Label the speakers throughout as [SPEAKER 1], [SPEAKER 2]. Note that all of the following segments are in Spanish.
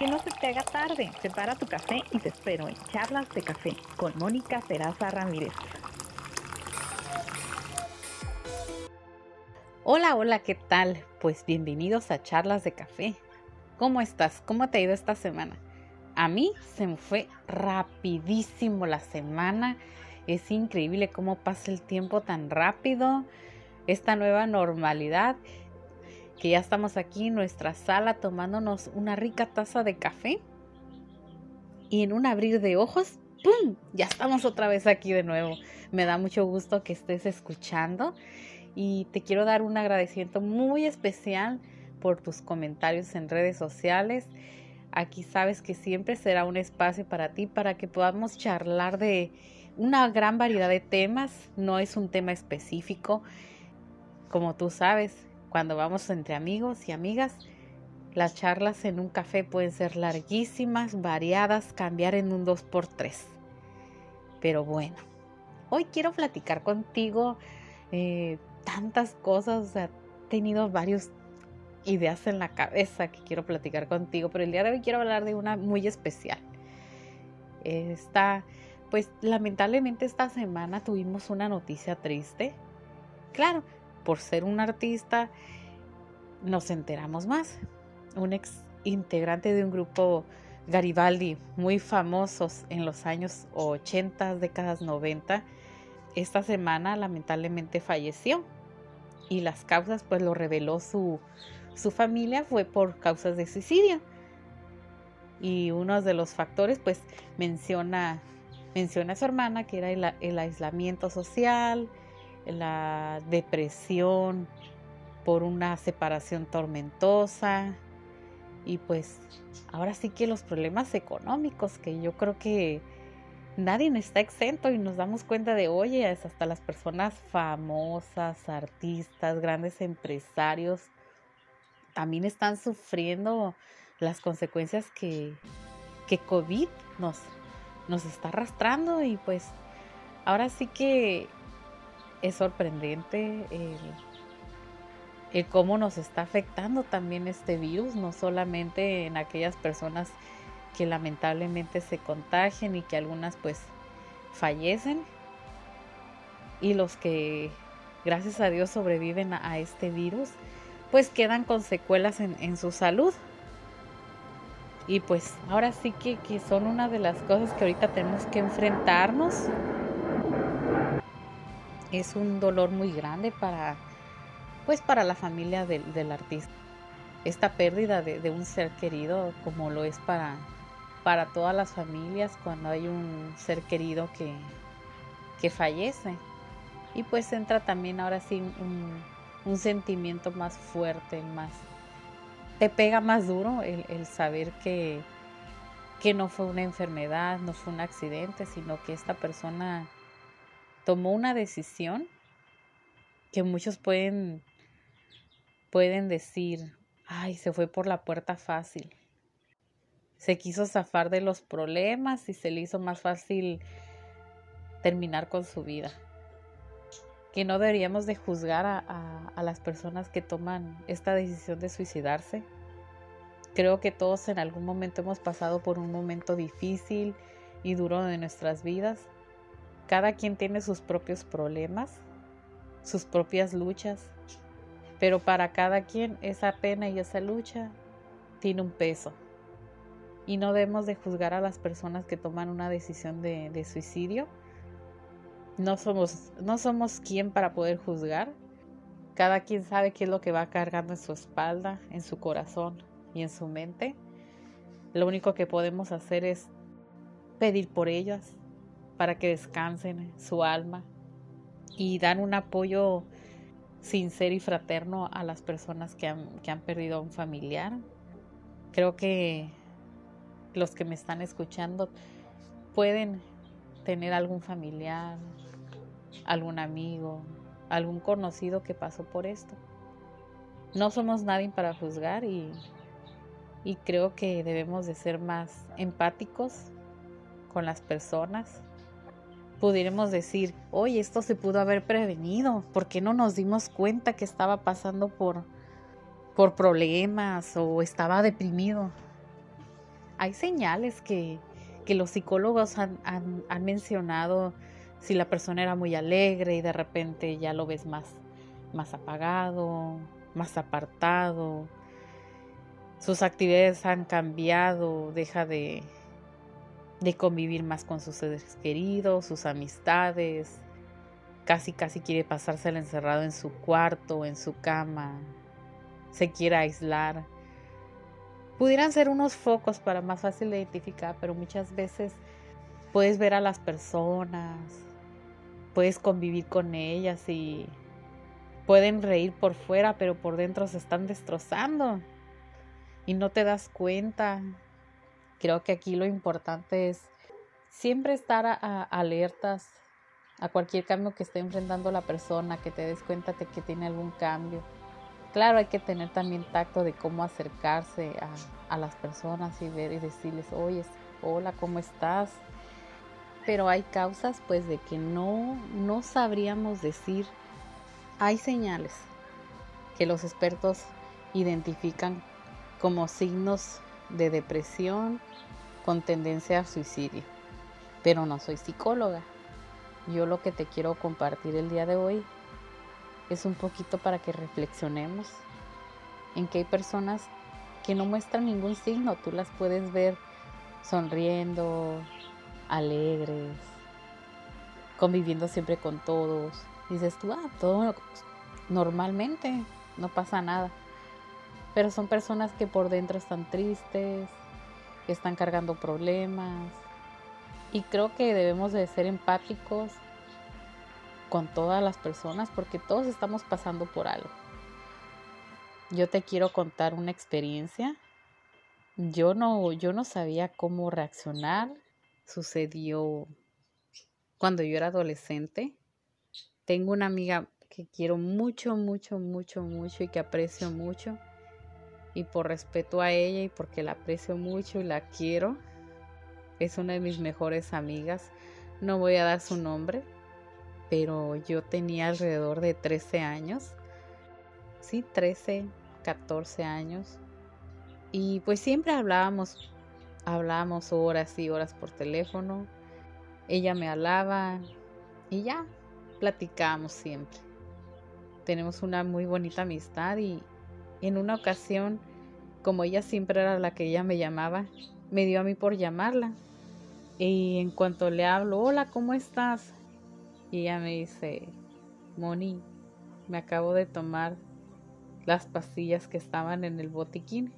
[SPEAKER 1] que no se te haga tarde. Prepara tu café y te espero en Charlas de Café con Mónica Peraza Ramírez.
[SPEAKER 2] Hola, hola, ¿qué tal? Pues bienvenidos a Charlas de Café. ¿Cómo estás? ¿Cómo te ha ido esta semana? A mí se me fue rapidísimo la semana. Es increíble cómo pasa el tiempo tan rápido. Esta nueva normalidad que ya estamos aquí en nuestra sala tomándonos una rica taza de café. Y en un abrir de ojos, ¡pum! Ya estamos otra vez aquí de nuevo. Me da mucho gusto que estés escuchando y te quiero dar un agradecimiento muy especial por tus comentarios en redes sociales. Aquí sabes que siempre será un espacio para ti para que podamos charlar de una gran variedad de temas. No es un tema específico. Como tú sabes, cuando vamos entre amigos y amigas, las charlas en un café pueden ser larguísimas, variadas, cambiar en un 2x3. Pero bueno, hoy quiero platicar contigo eh, tantas cosas, o sea, he tenido varias ideas en la cabeza que quiero platicar contigo, pero el día de hoy quiero hablar de una muy especial. Esta, pues lamentablemente esta semana tuvimos una noticia triste. Claro, por ser un artista, nos enteramos más. Un ex integrante de un grupo Garibaldi muy famosos en los años 80, décadas 90, esta semana lamentablemente falleció. Y las causas, pues lo reveló su, su familia, fue por causas de suicidio. Y uno de los factores, pues menciona, menciona a su hermana, que era el, el aislamiento social, la depresión por una separación tormentosa. Y pues ahora sí que los problemas económicos que yo creo que nadie está exento y nos damos cuenta de, oye, hasta las personas famosas, artistas, grandes empresarios, también están sufriendo las consecuencias que, que COVID nos, nos está arrastrando. Y pues ahora sí que es sorprendente el, cómo nos está afectando también este virus, no solamente en aquellas personas que lamentablemente se contagian y que algunas pues fallecen y los que gracias a Dios sobreviven a, este virus pues quedan con secuelas en, su salud. Y pues ahora sí que, que son una de las cosas que ahorita tenemos que enfrentarnos es un dolor muy grande para, pues para la familia del, artista. Esta pérdida de, un ser querido, como lo es para, para todas las familias cuando hay un ser querido que, que fallece. Y pues entra también ahora sí un, un sentimiento más fuerte, más... Te pega más duro el, el saber que, que no fue una enfermedad, no fue un accidente, sino que esta persona tomó una decisión que muchos pueden, pueden decir, ay, se fue por la puerta fácil. Se quiso zafar de los problemas y se le hizo más fácil terminar con su vida. Que no deberíamos de juzgar a, a las personas que toman esta decisión de suicidarse. Creo que todos en algún momento hemos pasado por un momento difícil y duro de nuestras vidas cada quien tiene sus propios problemas, sus propias luchas, pero para cada quien esa pena y esa lucha tiene un peso. Y no debemos de juzgar a las personas que toman una decisión de, suicidio. No somos, no somos quien para poder juzgar. Cada quien sabe qué es lo que va cargando en su espalda, en su corazón y en su mente. Lo único que podemos hacer es pedir por ellas, para que descansen su alma y dan un apoyo sincero y fraterno a las personas que han, que han perdido a un familiar. Creo que los que me están escuchando pueden tener algún familiar, algún amigo, algún conocido que pasó por esto. No somos nadie para juzgar y, y creo que debemos de ser más empáticos con las personas pudiéramos decir, oye, esto se pudo haber prevenido, ¿por qué no nos dimos cuenta que estaba pasando por, por problemas o estaba deprimido? hay señales que, que los psicólogos han, han, mencionado si la persona era muy alegre y de repente ya lo ves más, más apagado, más apartado, sus actividades han cambiado, deja de, de convivir más con sus seres queridos, sus amistades, casi casi quiere pasársela encerrado en su cuarto, en su cama, se quiere aislar. Pudieran ser unos focos para más fácil de identificar, pero muchas veces puedes ver a las personas, puedes convivir con ellas y pueden reír por fuera, pero por dentro se están destrozando y no te das cuenta. Creo que aquí lo importante es siempre estar alertas a cualquier cambio que esté enfrentando la persona, que te des cuenta de que tiene algún cambio. Claro, hay que tener también tacto de cómo acercarse a, a las personas y ver y decirles, oye, hola, ¿cómo estás? Pero hay causas pues de que no, no sabríamos decir. Hay señales que los expertos identifican como signos de depresión con tendencia a suicidio. Pero no soy psicóloga. Yo lo que te quiero compartir el día de hoy es un poquito para que reflexionemos en que hay personas que no muestran ningún signo, tú las puedes ver sonriendo, alegres, conviviendo siempre con todos. Dices tú, ah, todo normalmente, no pasa nada. Pero son personas que por dentro están tristes, que están cargando problemas, y creo que debemos de ser empáticos con todas las personas porque todos estamos pasando por algo. Yo te quiero contar una experiencia. Yo no, yo no sabía cómo reaccionar. Sucedió cuando yo era adolescente. Tengo una amiga que quiero mucho, mucho, mucho, mucho y que aprecio mucho. Y por respeto a ella y porque la aprecio mucho y la quiero, es una de mis mejores amigas. No voy a dar su nombre, pero yo tenía alrededor de 13 años. Sí, 13, 14 años. Y pues siempre hablábamos, hablábamos horas y horas por teléfono. Ella me hablaba y ya, platicábamos siempre. Tenemos una muy bonita amistad y en una ocasión, como ella siempre era la que ella me llamaba, me dio a mí por llamarla y en cuanto le hablo, hola, ¿cómo estás? Y ella me dice, Moni, me acabo de tomar las pastillas que estaban en el botiquín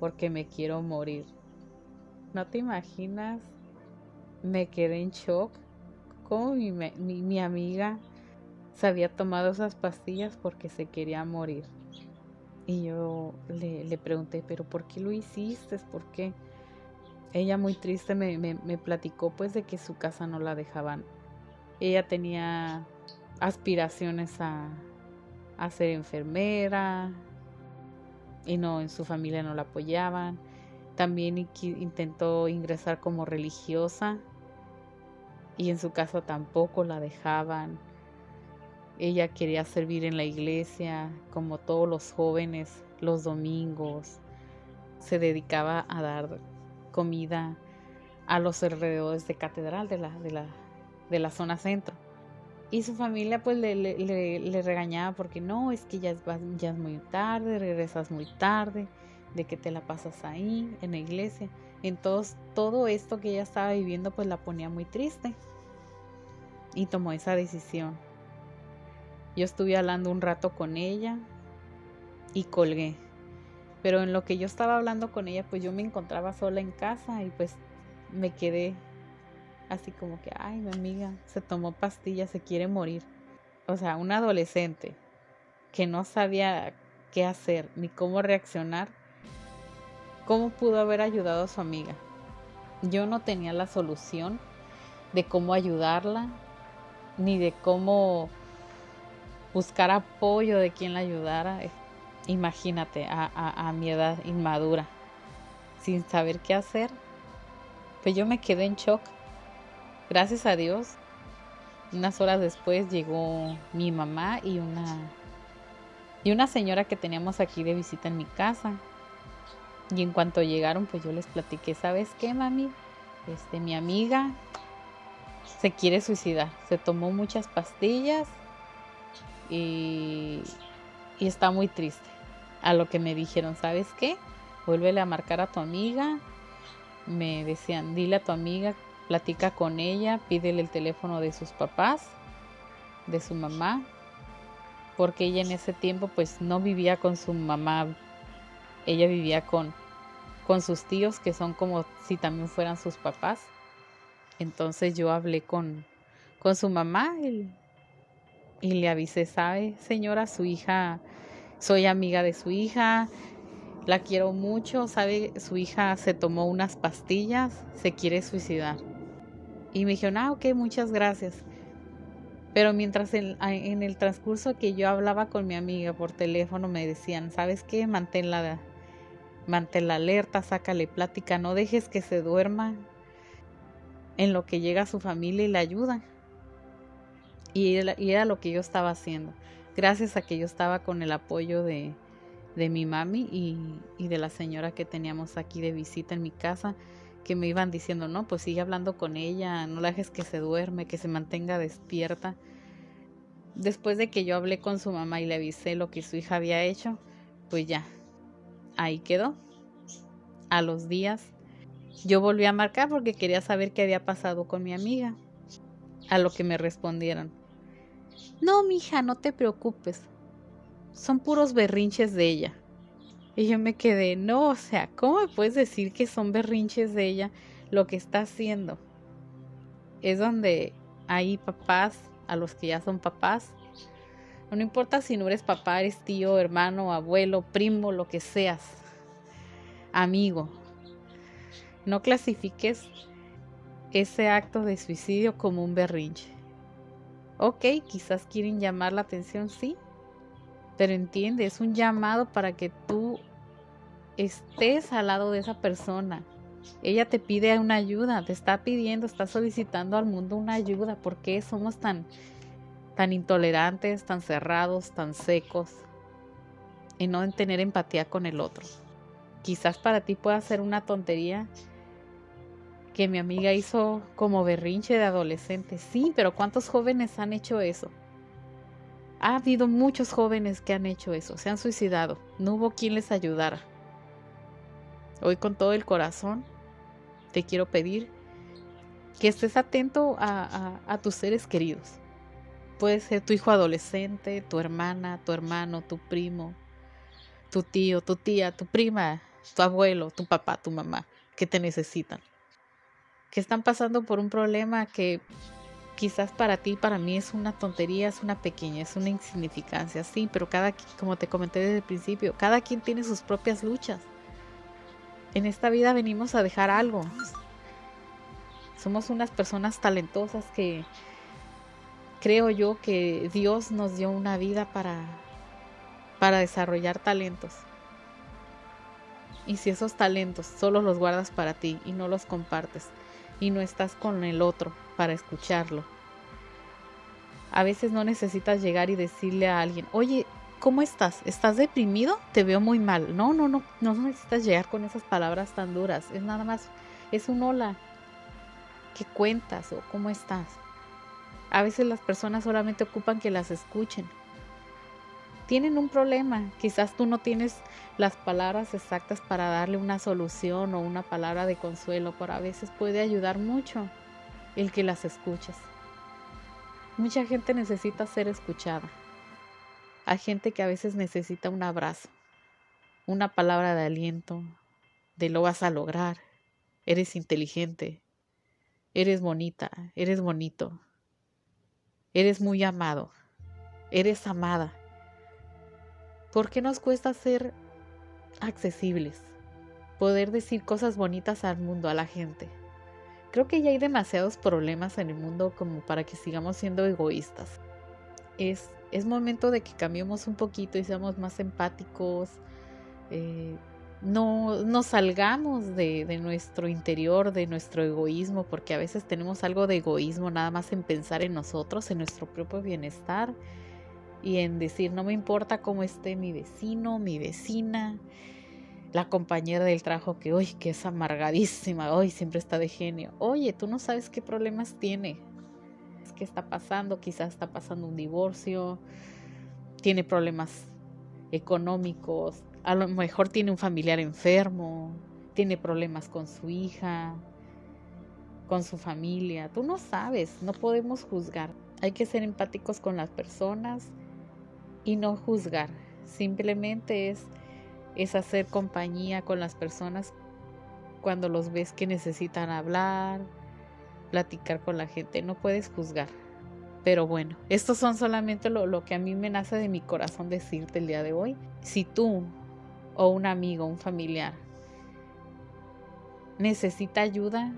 [SPEAKER 2] porque me quiero morir. ¿No te imaginas? Me quedé en shock. ¿Cómo mi, mi, amiga se había tomado esas pastillas porque se quería morir? Y yo le, le pregunté, ¿pero por qué lo hiciste? ¿Por qué? ella muy triste me, me, platicó pues de que su casa no la dejaban. Ella tenía aspiraciones a, a ser enfermera y no, en su familia no la apoyaban. También intentó ingresar como religiosa y en su casa tampoco la dejaban. Ella quería servir en la iglesia como todos los jóvenes los domingos. Se dedicaba a dar comida a los alrededores de catedral de la, de la, de la zona centro. Y su familia pues le, le, regañaba porque no, es que ya es, ya es muy tarde, regresas muy tarde, de que te la pasas ahí en la iglesia. Entonces todo esto que ella estaba viviendo pues la ponía muy triste. Y tomó esa decisión. Yo estuve hablando un rato con ella y colgué. Pero en lo que yo estaba hablando con ella, pues yo me encontraba sola en casa y pues me quedé así como que, ay, mi amiga se tomó pastillas, se quiere morir. O sea, un adolescente que no sabía qué hacer ni cómo reaccionar, ¿cómo pudo haber ayudado a su amiga? Yo no tenía la solución de cómo ayudarla, ni de cómo buscar apoyo de quien la ayudara imagínate, a, mi edad inmadura, sin saber qué hacer, pues yo me quedé en shock. Gracias a Dios, unas horas después llegó mi mamá y una y una señora que teníamos aquí de visita en mi casa. Y en cuanto llegaron, pues yo les platiqué, ¿sabes qué, mami? Este, mi amiga se quiere suicidar. Se tomó muchas pastillas y, está muy triste. A lo que me dijeron, ¿sabes qué? Vuélvele a marcar a tu amiga. Me decían, dile a tu amiga, platica con ella, pídele el teléfono de sus papás, de su mamá, porque ella en ese tiempo pues no vivía con su mamá, ella vivía con, con sus tíos que son como si también fueran sus papás. Entonces yo hablé con, con su mamá y le avisé, sabe señora, su hija, soy amiga de su hija, la quiero mucho, sabe, su hija se tomó unas pastillas, se quiere suicidar. Y me dijeron, ah, ok, muchas gracias. Pero mientras en, el transcurso que yo hablaba con mi amiga por teléfono, me decían, ¿sabes qué? Mantén la alerta, sácale plática, no dejes que se duerma en lo que llega a su familia y la ayuda. Y era, lo que yo estaba haciendo. Gracias a que yo estaba con el apoyo de, de mi mami y, y de la señora que teníamos aquí de visita en mi casa que me iban diciendo, no, pues sigue hablando con ella, no la dejes que se duerme, que se mantenga despierta. Después de que yo hablé con su mamá y le avisé lo que su hija había hecho, pues ya, ahí quedó. A los días, yo volví a marcar porque quería saber qué había pasado con mi amiga. A lo que me respondieron, no, mija, no te preocupes. Son puros berrinches de ella. Y yo me quedé, no, o sea, ¿cómo me puedes decir que son berrinches de ella lo que está haciendo? Es donde hay papás, a los que ya son papás. No importa si no eres papá, eres tío, hermano, abuelo, primo, lo que seas, amigo. No clasifiques ese acto de suicidio como un berrinche. Ok, quizás quieren llamar la atención, sí, pero entiende, es un llamado para que tú estés al lado de esa persona. Ella te pide una ayuda, te está pidiendo, está solicitando al mundo una ayuda. ¿Por qué somos tan, tan intolerantes, tan cerrados, tan secos? Y no en tener empatía con el otro. Quizás para ti pueda ser una tontería que mi amiga hizo como berrinche de adolescente. Sí, pero ¿cuántos jóvenes han hecho eso? Ha habido muchos jóvenes que han hecho eso, se han suicidado. No hubo quien les ayudara. Hoy con todo el corazón te quiero pedir que estés atento a, tus seres queridos. Puede ser tu hijo adolescente, tu hermana, tu hermano, tu primo, tu tío, tu tía, tu prima, tu abuelo, tu papá, tu mamá, que te necesitan. Que están pasando por un problema que quizás para ti, para mí es una tontería, es una pequeña, es una insignificancia, sí, pero cada, como te comenté desde el principio, cada quien tiene sus propias luchas. En esta vida venimos a dejar algo. Somos unas personas talentosas que creo yo que Dios nos dio una vida para, para desarrollar talentos. Y si esos talentos solo los guardas para ti y no los compartes y no estás con el otro para escucharlo, a veces no necesitas llegar y decirle a alguien, oye, ¿cómo estás? ¿Estás deprimido? Te veo muy mal. No, no, no, no necesitas llegar con esas palabras tan duras. Es nada más, es un hola. ¿Qué cuentas o cómo estás? A veces las personas solamente ocupan que las escuchen. Tienen un problema. Quizás tú no tienes las palabras exactas para darle una solución o una palabra de consuelo, pero a veces puede ayudar mucho el que las escuches. Mucha gente necesita ser escuchada. Hay gente que a veces necesita un abrazo, una palabra de aliento, de lo vas a lograr, eres inteligente, eres bonita, eres bonito, eres muy amado, eres amada. ¿Por qué nos cuesta ser accesibles? Poder decir cosas bonitas al mundo, a la gente. Creo que ya hay demasiados problemas en el mundo como para que sigamos siendo egoístas. Es es momento de que cambiemos un poquito y seamos más empáticos. Eh, no, no salgamos de, de, nuestro interior, de nuestro egoísmo, porque a veces tenemos algo de egoísmo nada más en pensar en nosotros, en nuestro propio bienestar y en decir, no me importa cómo esté mi vecino, mi vecina, la compañera del trabajo que, uy, que es amargadísima, hoy siempre está de genio. Oye, tú no sabes qué problemas tiene. ¿Qué está pasando? Quizás está pasando un divorcio, tiene problemas económicos, a lo mejor tiene un familiar enfermo, tiene problemas con su hija, con su familia. Tú no sabes, no podemos juzgar. Hay que ser empáticos con las personas y no juzgar. Simplemente es, es hacer compañía con las personas cuando los ves que necesitan hablar, platicar con la gente. No puedes juzgar. Pero bueno, estos son solamente lo, lo que a mí me nace de mi corazón decirte el día de hoy. Si tú o un amigo, un familiar necesita ayuda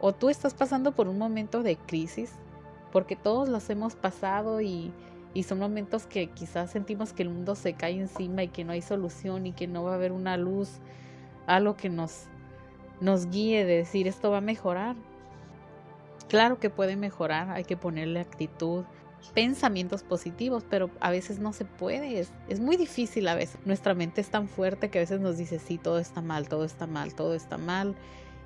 [SPEAKER 2] o tú estás pasando por un momento de crisis, porque todos los hemos pasado y, y son momentos que quizás sentimos que el mundo se cae encima y que no hay solución y que no va a haber una luz, algo que nos, nos guíe de decir esto va a mejorar. Claro que puede mejorar, hay que ponerle actitud, pensamientos positivos, pero a veces no se puede, es, es, muy difícil a veces. Nuestra mente es tan fuerte que a veces nos dice, sí, todo está mal, todo está mal, todo está mal,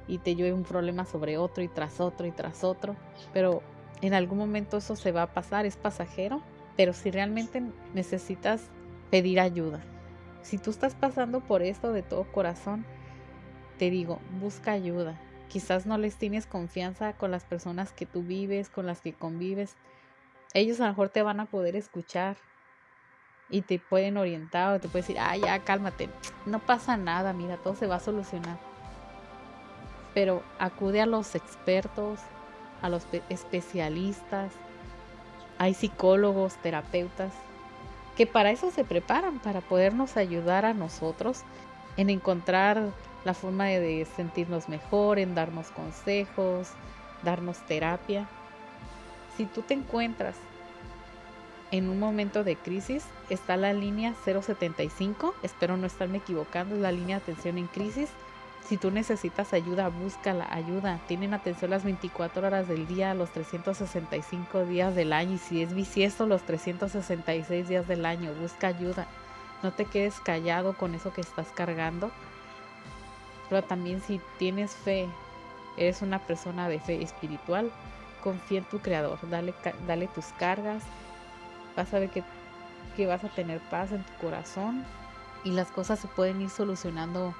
[SPEAKER 2] y te llueve un problema sobre otro y tras otro y tras otro, pero en algún momento eso se va a pasar, es pasajero, pero si realmente necesitas pedir ayuda, si tú estás pasando por esto de todo corazón, te digo, busca ayuda. Quizás no les tienes confianza con las personas que tú vives, con las que convives, ellos a lo mejor te van a poder escuchar y te pueden orientar o te pueden decir, ah, ya, cálmate, no pasa nada, mira, todo se va a solucionar. Pero acude a los expertos, a los especialistas, hay psicólogos, terapeutas, que para eso se preparan, para podernos ayudar a nosotros en encontrar la forma de sentirnos mejor, en darnos consejos, darnos terapia. Si tú te encuentras en un momento de crisis, está la línea 075, espero no estarme equivocando, es la línea de atención en crisis. Si tú necesitas ayuda, busca la ayuda. Tienen atención las 24 horas del día, los 365 días del año. Y si es bisiesto, los 366 días del año. Busca ayuda. No te quedes callado con eso que estás cargando. Pero también si tienes fe, eres una persona de fe espiritual, confía en tu creador, dale, dale tus cargas, vas a ver que, que vas a tener paz en tu corazón y las cosas se pueden ir solucionando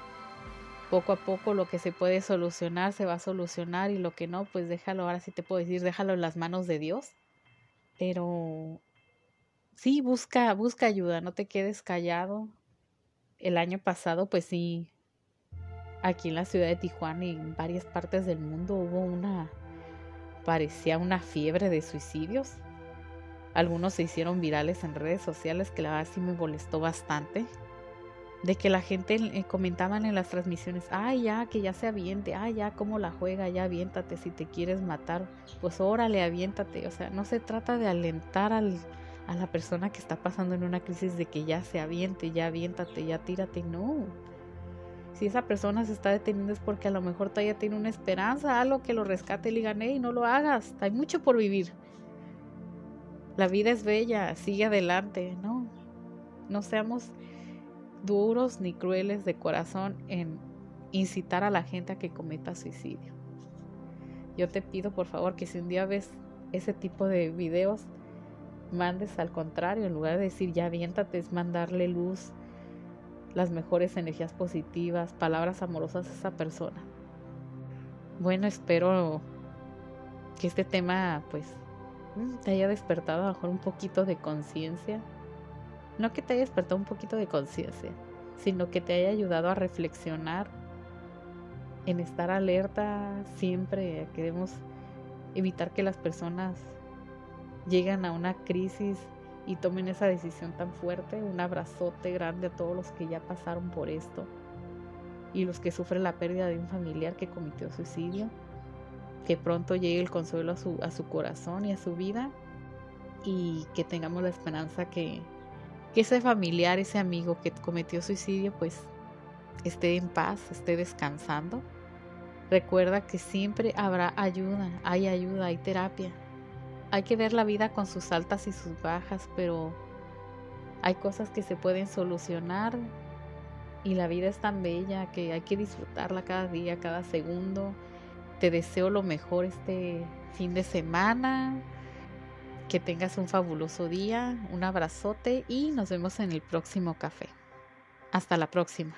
[SPEAKER 2] poco a poco lo que se puede solucionar se va a solucionar y lo que no, pues déjalo, ahora sí te puedo decir, déjalo en las manos de Dios. Pero sí, busca, busca ayuda, no te quedes callado. El año pasado, pues sí, aquí en la ciudad de Tijuana y en varias partes del mundo hubo una parecía una fiebre de suicidios. Algunos se hicieron virales en redes sociales que la verdad sí me molestó bastante. De que la gente eh, comentaban en las transmisiones, ay ya, que ya se aviente, ay ya, cómo la juega, ya aviéntate, si te quieres matar, pues órale, aviéntate. O sea, no se trata de alentar al, a la persona que está pasando en una crisis de que ya se aviente, ya aviéntate, ya tírate, no si esa persona se está deteniendo es porque a lo mejor todavía tiene una esperanza, algo que lo rescate y le gané y no lo hagas. Hay mucho por vivir. La vida es bella, sigue adelante, ¿no? No seamos duros ni crueles de corazón en incitar a la gente a que cometa suicidio. Yo te pido por favor que si un día ves ese tipo de videos, mandes al contrario, en lugar de decir ya aviéntate, es mandarle luz, las mejores energías positivas, palabras amorosas a esa persona. Bueno, espero que este tema pues te haya despertado a mejor un poquito de conciencia. No que te haya despertado un poquito de conciencia, sino que te haya ayudado a reflexionar en estar alerta siempre. Queremos evitar que las personas lleguen a una crisis y tomen esa decisión tan fuerte. Un abrazote grande a todos los que ya pasaron por esto y los que sufren la pérdida de un familiar que cometió suicidio. Que pronto llegue el consuelo a su, a su corazón y a su vida y que tengamos la esperanza que, que ese familiar, ese amigo que cometió suicidio, pues esté en paz, esté descansando. Recuerda que siempre habrá ayuda, hay ayuda, hay terapia, hay que ver la vida con sus altas y sus bajas, pero hay cosas que se pueden solucionar y la vida es tan bella que hay que disfrutarla cada día, cada segundo. Te deseo lo mejor este fin de semana. Que tengas un fabuloso día, un abrazote y nos vemos en el próximo café. Hasta la próxima.